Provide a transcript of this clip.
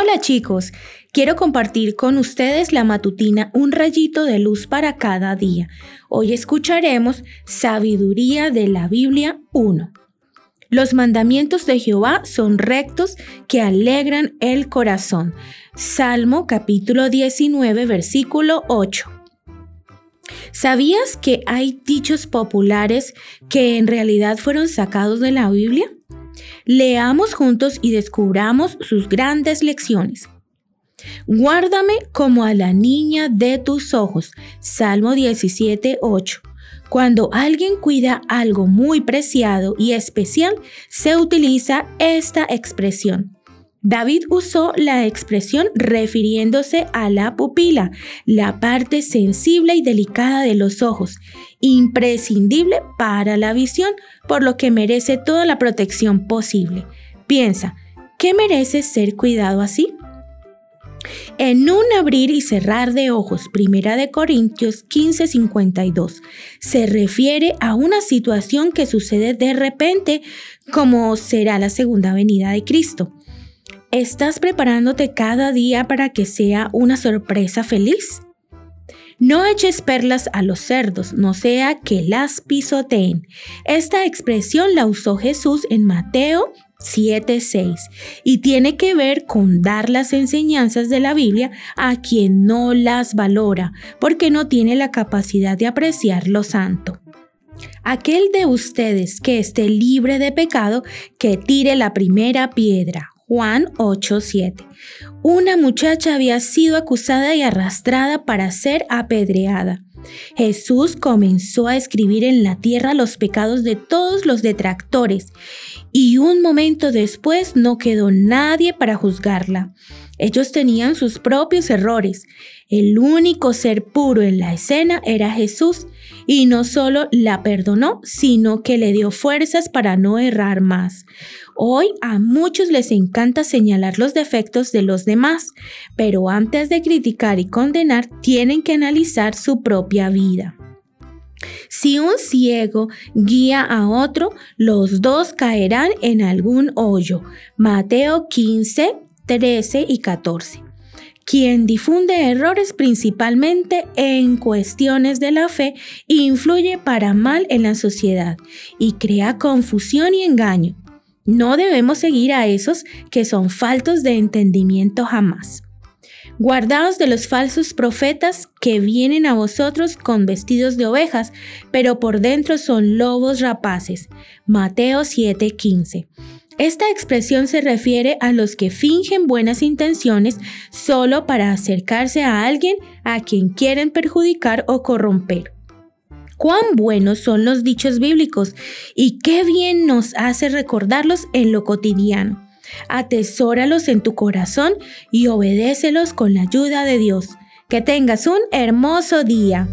Hola chicos, quiero compartir con ustedes la matutina Un rayito de luz para cada día. Hoy escucharemos Sabiduría de la Biblia 1. Los mandamientos de Jehová son rectos que alegran el corazón. Salmo capítulo 19 versículo 8. ¿Sabías que hay dichos populares que en realidad fueron sacados de la Biblia? Leamos juntos y descubramos sus grandes lecciones. Guárdame como a la niña de tus ojos. Salmo 17, 8. Cuando alguien cuida algo muy preciado y especial, se utiliza esta expresión. David usó la expresión refiriéndose a la pupila, la parte sensible y delicada de los ojos, imprescindible para la visión, por lo que merece toda la protección posible. Piensa, ¿qué merece ser cuidado así? En un abrir y cerrar de ojos, Primera de Corintios 15:52, se refiere a una situación que sucede de repente, como será la segunda venida de Cristo. ¿Estás preparándote cada día para que sea una sorpresa feliz? No eches perlas a los cerdos, no sea que las pisoteen. Esta expresión la usó Jesús en Mateo 7.6 y tiene que ver con dar las enseñanzas de la Biblia a quien no las valora porque no tiene la capacidad de apreciar lo santo. Aquel de ustedes que esté libre de pecado, que tire la primera piedra. Juan 8:7. Una muchacha había sido acusada y arrastrada para ser apedreada. Jesús comenzó a escribir en la tierra los pecados de todos los detractores y un momento después no quedó nadie para juzgarla. Ellos tenían sus propios errores. El único ser puro en la escena era Jesús y no solo la perdonó, sino que le dio fuerzas para no errar más. Hoy a muchos les encanta señalar los defectos de los demás, pero antes de criticar y condenar tienen que analizar su propia vida. Si un ciego guía a otro, los dos caerán en algún hoyo. Mateo 15, 13 y 14 quien difunde errores principalmente en cuestiones de la fe influye para mal en la sociedad y crea confusión y engaño. No debemos seguir a esos que son faltos de entendimiento jamás. Guardaos de los falsos profetas que vienen a vosotros con vestidos de ovejas, pero por dentro son lobos rapaces. Mateo 7:15. Esta expresión se refiere a los que fingen buenas intenciones solo para acercarse a alguien a quien quieren perjudicar o corromper. Cuán buenos son los dichos bíblicos y qué bien nos hace recordarlos en lo cotidiano. Atesóralos en tu corazón y obedécelos con la ayuda de Dios. Que tengas un hermoso día.